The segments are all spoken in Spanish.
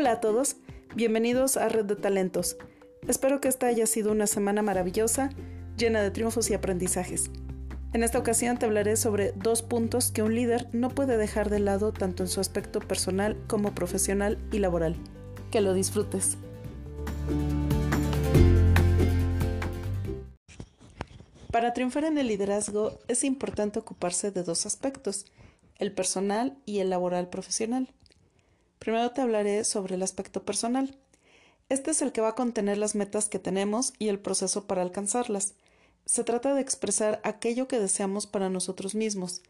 Hola a todos, bienvenidos a Red de Talentos. Espero que esta haya sido una semana maravillosa, llena de triunfos y aprendizajes. En esta ocasión te hablaré sobre dos puntos que un líder no puede dejar de lado tanto en su aspecto personal como profesional y laboral. Que lo disfrutes. Para triunfar en el liderazgo es importante ocuparse de dos aspectos, el personal y el laboral profesional. Primero te hablaré sobre el aspecto personal. Este es el que va a contener las metas que tenemos y el proceso para alcanzarlas. Se trata de expresar aquello que deseamos para nosotros mismos.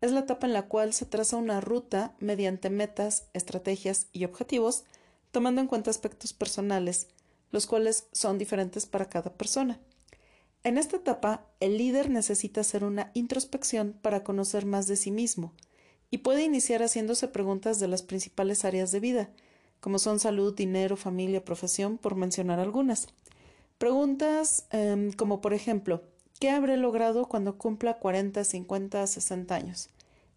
Es la etapa en la cual se traza una ruta mediante metas, estrategias y objetivos, tomando en cuenta aspectos personales, los cuales son diferentes para cada persona. En esta etapa, el líder necesita hacer una introspección para conocer más de sí mismo, y puede iniciar haciéndose preguntas de las principales áreas de vida, como son salud, dinero, familia, profesión, por mencionar algunas. Preguntas em, como por ejemplo, ¿qué habré logrado cuando cumpla 40, 50, 60 años?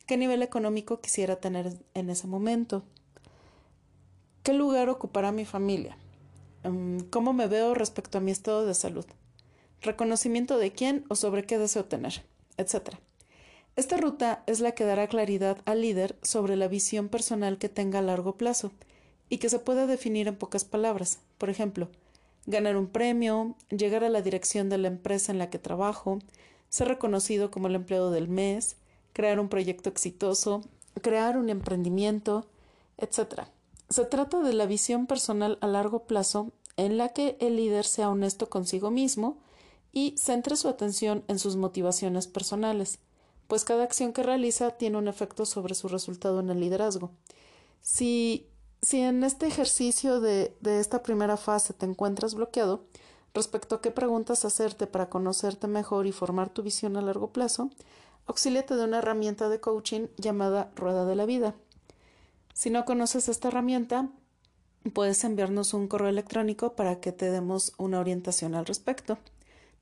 ¿Qué nivel económico quisiera tener en ese momento? ¿Qué lugar ocupará mi familia? Em, ¿Cómo me veo respecto a mi estado de salud? ¿Reconocimiento de quién o sobre qué deseo tener? Etcétera. Esta ruta es la que dará claridad al líder sobre la visión personal que tenga a largo plazo y que se pueda definir en pocas palabras. Por ejemplo, ganar un premio, llegar a la dirección de la empresa en la que trabajo, ser reconocido como el empleado del mes, crear un proyecto exitoso, crear un emprendimiento, etc. Se trata de la visión personal a largo plazo en la que el líder sea honesto consigo mismo y centre su atención en sus motivaciones personales pues cada acción que realiza tiene un efecto sobre su resultado en el liderazgo. Si, si en este ejercicio de, de esta primera fase te encuentras bloqueado respecto a qué preguntas hacerte para conocerte mejor y formar tu visión a largo plazo, auxíliate de una herramienta de coaching llamada Rueda de la Vida. Si no conoces esta herramienta, puedes enviarnos un correo electrónico para que te demos una orientación al respecto.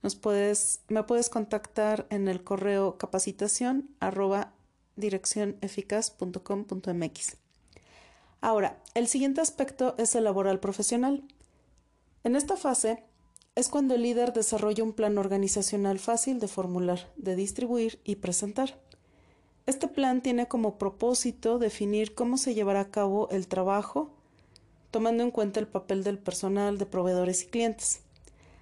Nos puedes, me puedes contactar en el correo capacitación arroba. Ahora, el siguiente aspecto es el laboral profesional. En esta fase es cuando el líder desarrolla un plan organizacional fácil de formular, de distribuir y presentar. Este plan tiene como propósito definir cómo se llevará a cabo el trabajo, tomando en cuenta el papel del personal, de proveedores y clientes.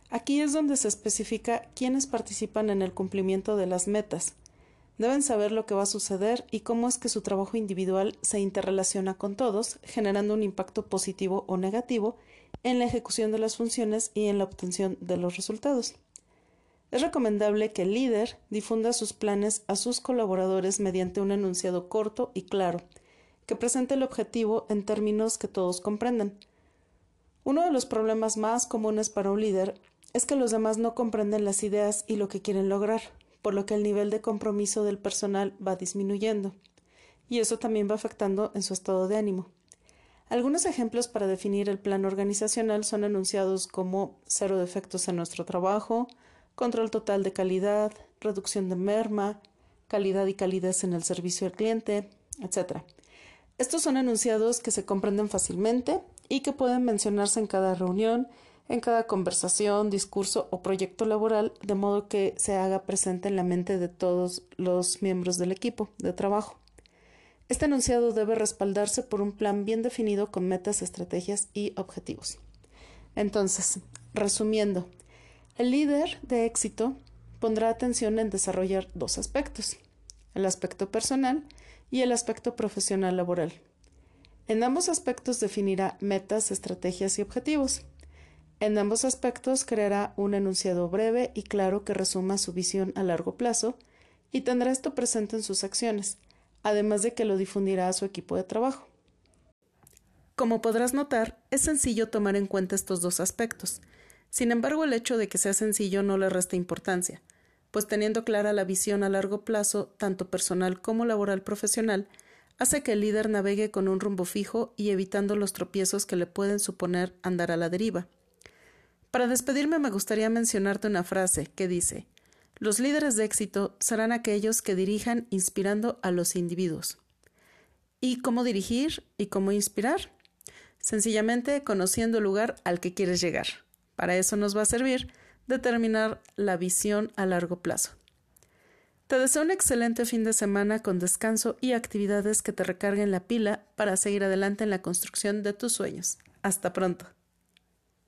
Aquí es donde se especifica quiénes participan en el cumplimiento de las metas. Deben saber lo que va a suceder y cómo es que su trabajo individual se interrelaciona con todos, generando un impacto positivo o negativo en la ejecución de las funciones y en la obtención de los resultados. Es recomendable que el líder difunda sus planes a sus colaboradores mediante un enunciado corto y claro, que presente el objetivo en términos que todos comprendan. Uno de los problemas más comunes para un líder es que los demás no comprenden las ideas y lo que quieren lograr, por lo que el nivel de compromiso del personal va disminuyendo, y eso también va afectando en su estado de ánimo. Algunos ejemplos para definir el plan organizacional son enunciados como cero defectos en nuestro trabajo, control total de calidad, reducción de merma, calidad y calidez en el servicio al cliente, etc. Estos son enunciados que se comprenden fácilmente y que pueden mencionarse en cada reunión en cada conversación, discurso o proyecto laboral, de modo que se haga presente en la mente de todos los miembros del equipo de trabajo. Este enunciado debe respaldarse por un plan bien definido con metas, estrategias y objetivos. Entonces, resumiendo, el líder de éxito pondrá atención en desarrollar dos aspectos, el aspecto personal y el aspecto profesional laboral. En ambos aspectos definirá metas, estrategias y objetivos. En ambos aspectos creará un enunciado breve y claro que resuma su visión a largo plazo y tendrá esto presente en sus acciones, además de que lo difundirá a su equipo de trabajo. Como podrás notar, es sencillo tomar en cuenta estos dos aspectos. Sin embargo, el hecho de que sea sencillo no le resta importancia, pues teniendo clara la visión a largo plazo, tanto personal como laboral profesional, hace que el líder navegue con un rumbo fijo y evitando los tropiezos que le pueden suponer andar a la deriva. Para despedirme me gustaría mencionarte una frase que dice Los líderes de éxito serán aquellos que dirijan inspirando a los individuos. ¿Y cómo dirigir y cómo inspirar? sencillamente conociendo el lugar al que quieres llegar. Para eso nos va a servir determinar la visión a largo plazo. Te deseo un excelente fin de semana con descanso y actividades que te recarguen la pila para seguir adelante en la construcción de tus sueños. Hasta pronto.